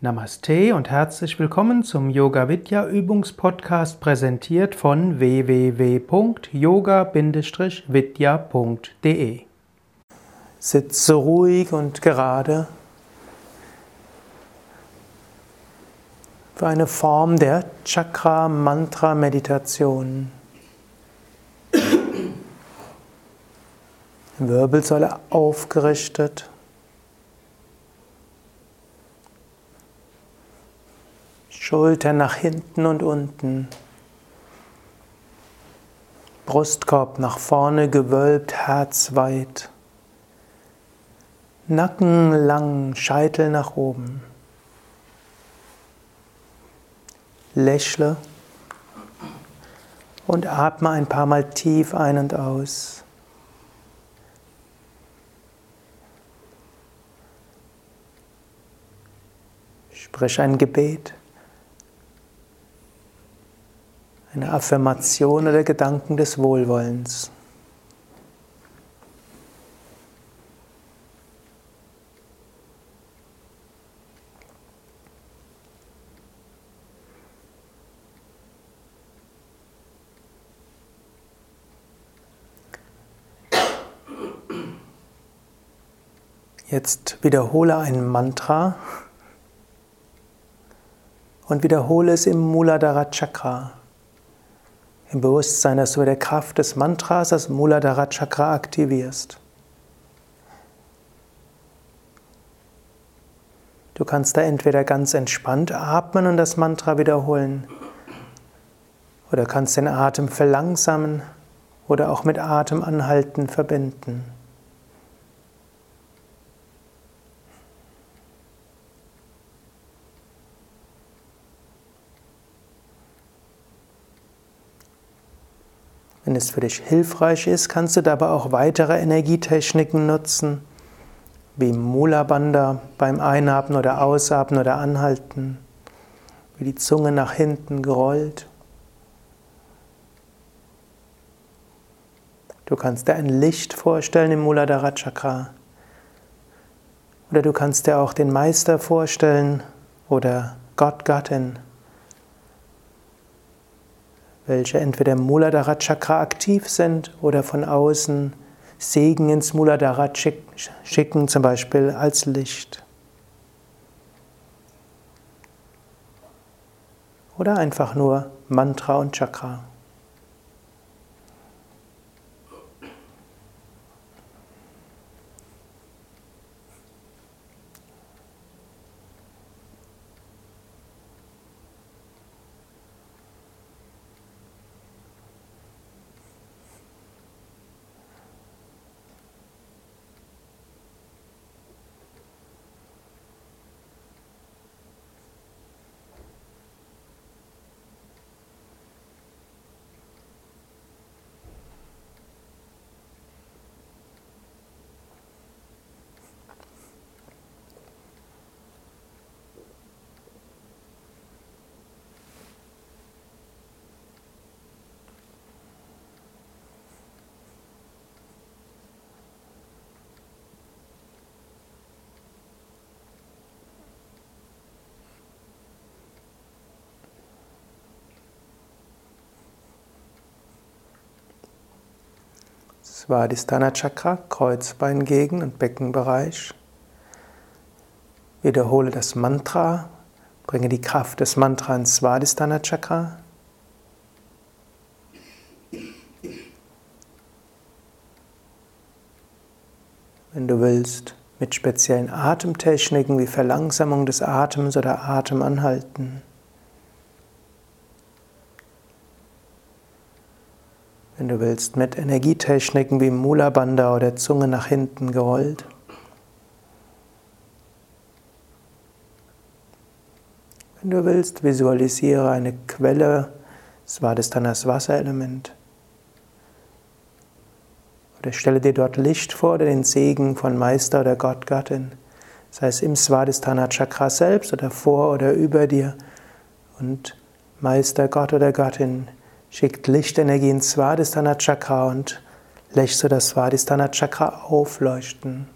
Namaste und herzlich willkommen zum Yoga Vidya Übungspodcast präsentiert von www.yoga-vidya.de. Sitze ruhig und gerade für eine Form der Chakra Mantra Meditation. Wirbelsäule aufgerichtet. Schultern nach hinten und unten. Brustkorb nach vorne gewölbt, Herz weit. Nacken lang, Scheitel nach oben. Lächle und atme ein paar Mal tief ein und aus. Sprich ein Gebet. eine Affirmation oder Gedanken des Wohlwollens. Jetzt wiederhole ein Mantra und wiederhole es im Muladhara Chakra im Bewusstsein, dass du mit der Kraft des Mantras das Muladhara Chakra aktivierst. Du kannst da entweder ganz entspannt atmen und das Mantra wiederholen, oder kannst den Atem verlangsamen oder auch mit Atemanhalten verbinden. Wenn es für dich hilfreich ist, kannst du dabei auch weitere Energietechniken nutzen, wie Mula Bandha beim Einatmen oder Ausatmen oder Anhalten, wie die Zunge nach hinten gerollt. Du kannst dir ein Licht vorstellen im Muladhara Chakra. Oder du kannst dir auch den Meister vorstellen oder Gott, Gattin welche entweder im Muladhara Chakra aktiv sind oder von außen Segen ins Muladhara schicken, zum Beispiel als Licht. Oder einfach nur Mantra und Chakra. Svadhisthana Chakra, Kreuzbeingegend und Beckenbereich. Wiederhole das Mantra, bringe die Kraft des Mantras ins Svadhisthana Chakra. Wenn du willst, mit speziellen Atemtechniken wie Verlangsamung des Atems oder Atemanhalten. Wenn willst, mit Energietechniken wie Mula oder Zunge nach hinten gerollt. Wenn du willst, visualisiere eine Quelle, Svadhisthanas Wasserelement. Oder stelle dir dort Licht vor oder den Segen von Meister oder Gott, Gattin. Sei es im Svadhisthana Chakra selbst oder vor oder über dir. Und Meister, Gott oder Gattin schickt Lichtenergie ins Svadhisthana Chakra und lässt so das Svadhisthana Chakra aufleuchten.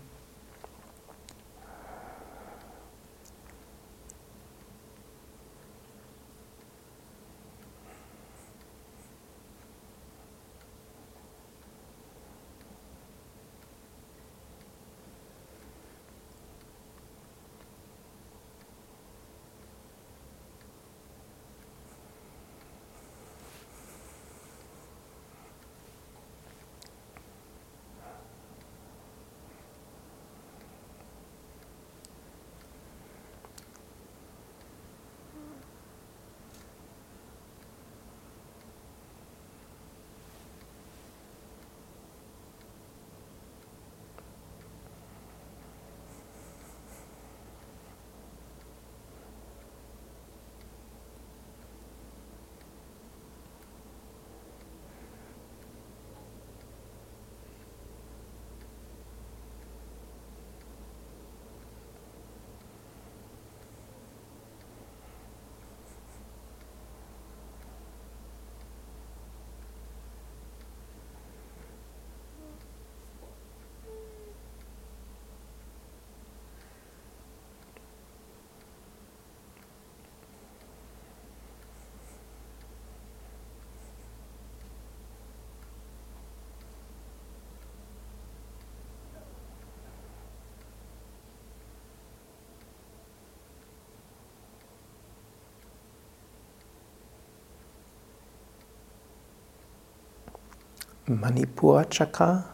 Manipur Chakra,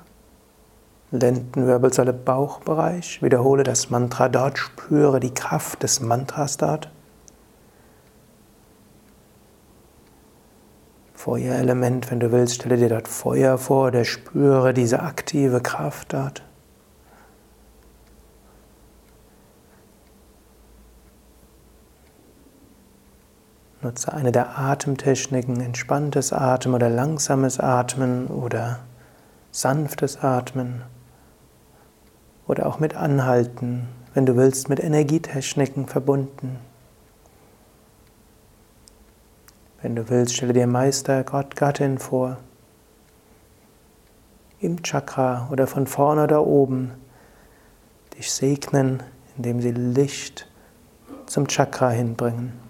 Lendenwirbelsäule, Bauchbereich. Wiederhole das Mantra dort, spüre die Kraft des Mantras dort. Feuerelement, wenn du willst, stelle dir dort Feuer vor oder spüre diese aktive Kraft dort. Nutze eine der Atemtechniken, entspanntes Atmen oder langsames Atmen oder sanftes Atmen oder auch mit Anhalten, wenn du willst, mit Energietechniken verbunden. Wenn du willst, stelle dir Meister, Gott, Gattin vor. Im Chakra oder von vorne oder oben dich segnen, indem sie Licht zum Chakra hinbringen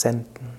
senden.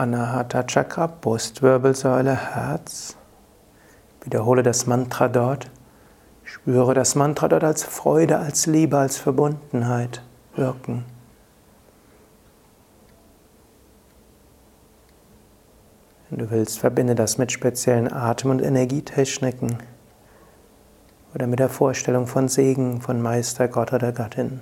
Anahata Chakra, Brustwirbelsäule, Herz. Wiederhole das Mantra dort. Spüre das Mantra dort als Freude, als Liebe, als Verbundenheit wirken. Wenn du willst, verbinde das mit speziellen Atem- und Energietechniken oder mit der Vorstellung von Segen von Meister, Gott oder Gattin.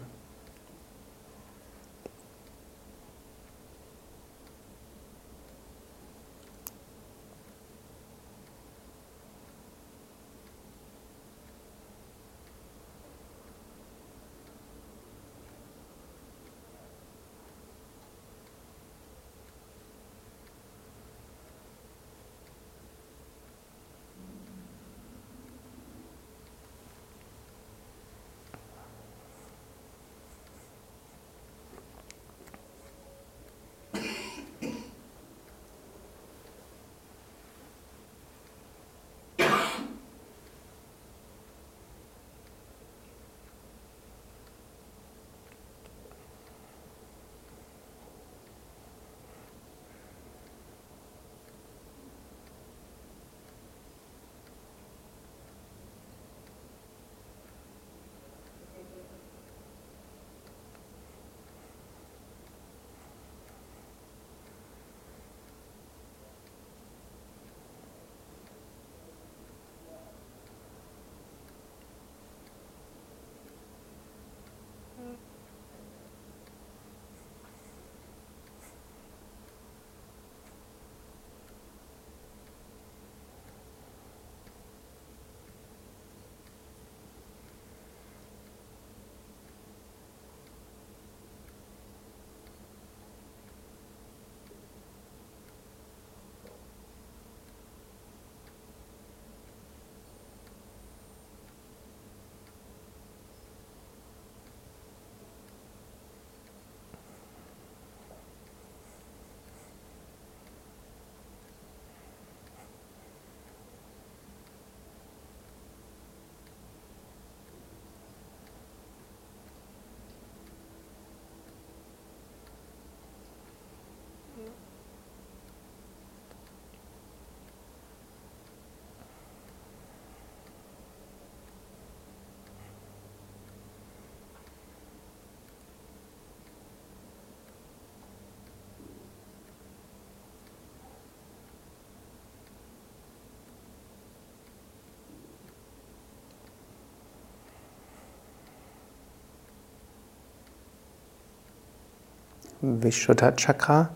Vishuddha Chakra,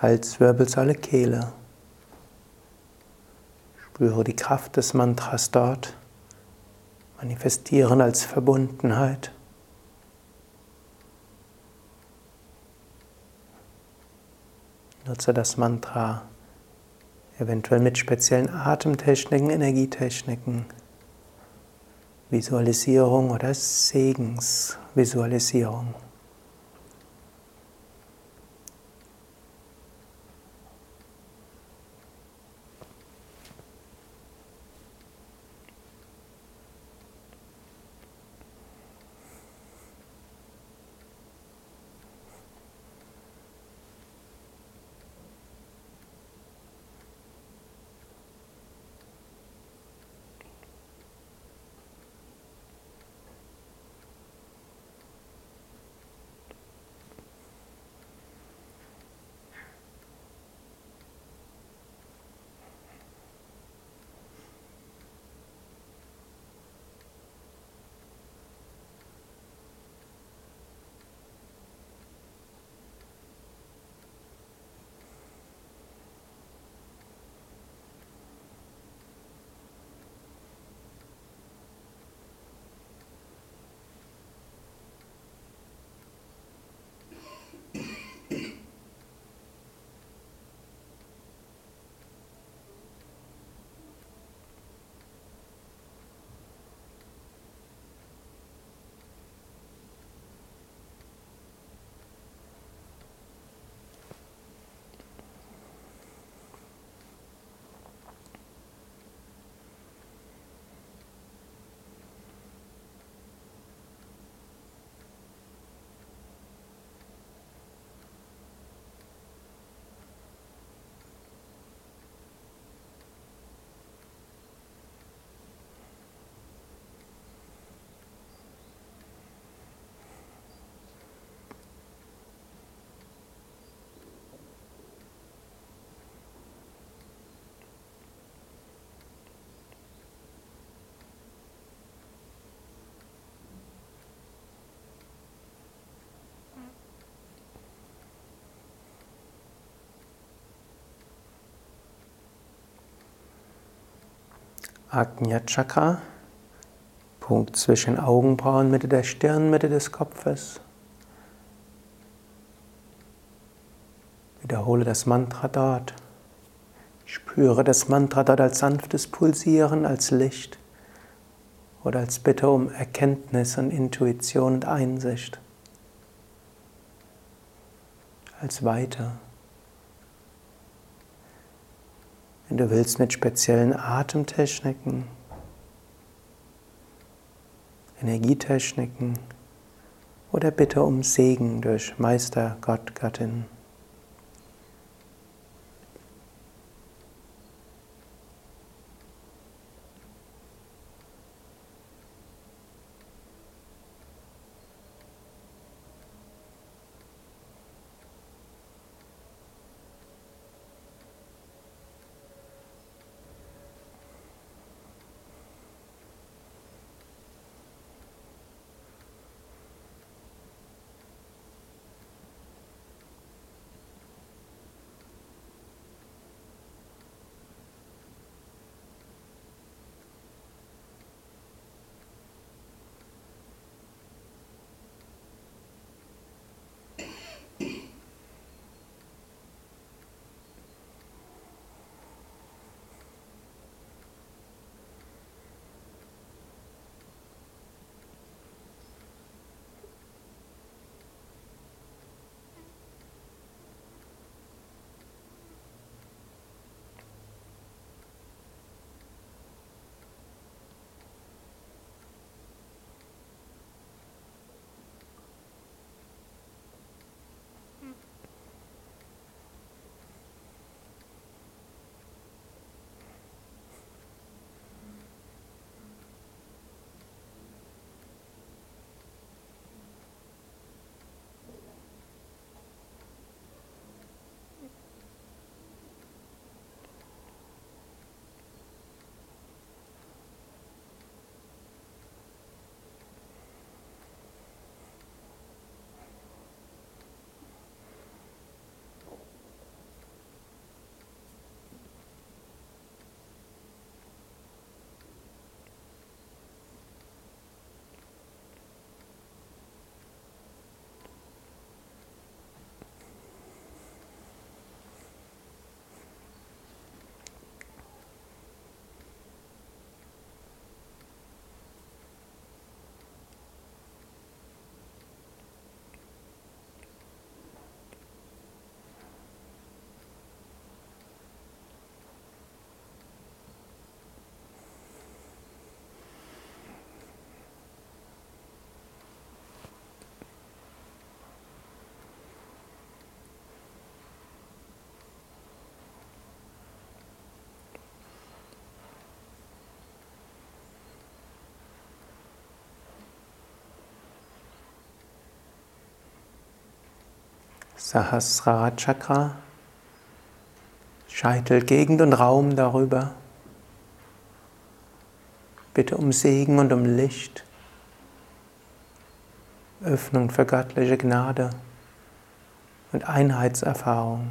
Halswirbelsäule, Kehle. Spüre die Kraft des Mantras dort, manifestieren als Verbundenheit. Nutze das Mantra eventuell mit speziellen Atemtechniken, Energietechniken, Visualisierung oder Segensvisualisierung. Ajna Chakra, Punkt zwischen Augenbrauen, Mitte der Stirn, Mitte des Kopfes. Wiederhole das Mantra dort. Spüre das Mantra dort als sanftes Pulsieren, als Licht oder als Bitte um Erkenntnis und Intuition und Einsicht. Als weiter. Wenn du willst, mit speziellen Atemtechniken, Energietechniken oder bitte um Segen durch Meister Gott, Gattin. Sahasrara Chakra, Scheitelgegend und Raum darüber. Bitte um Segen und um Licht, Öffnung für göttliche Gnade und Einheitserfahrung.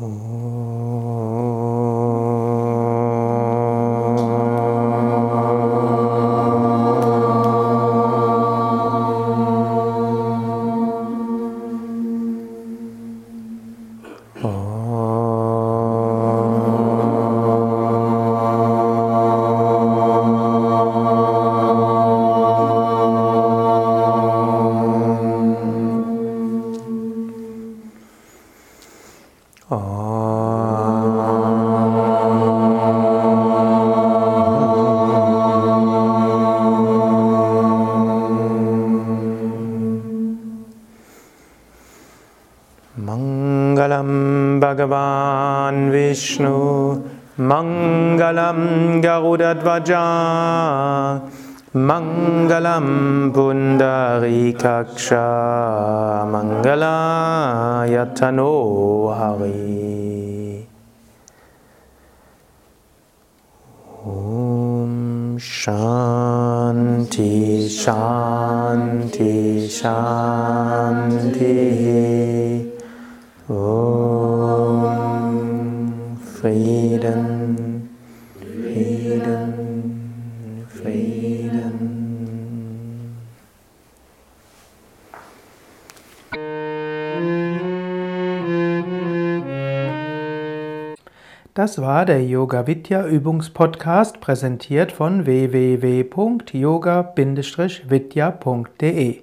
Mangalam Bhagavan Vishnu Mangalam Garudadvaja Mangalam Pundarikaksha Mangala Yatano Hari Frieden, Frieden, Frieden. Das war der Yoga Vidya Übungspodcast, präsentiert von www.yoga-vidya.de.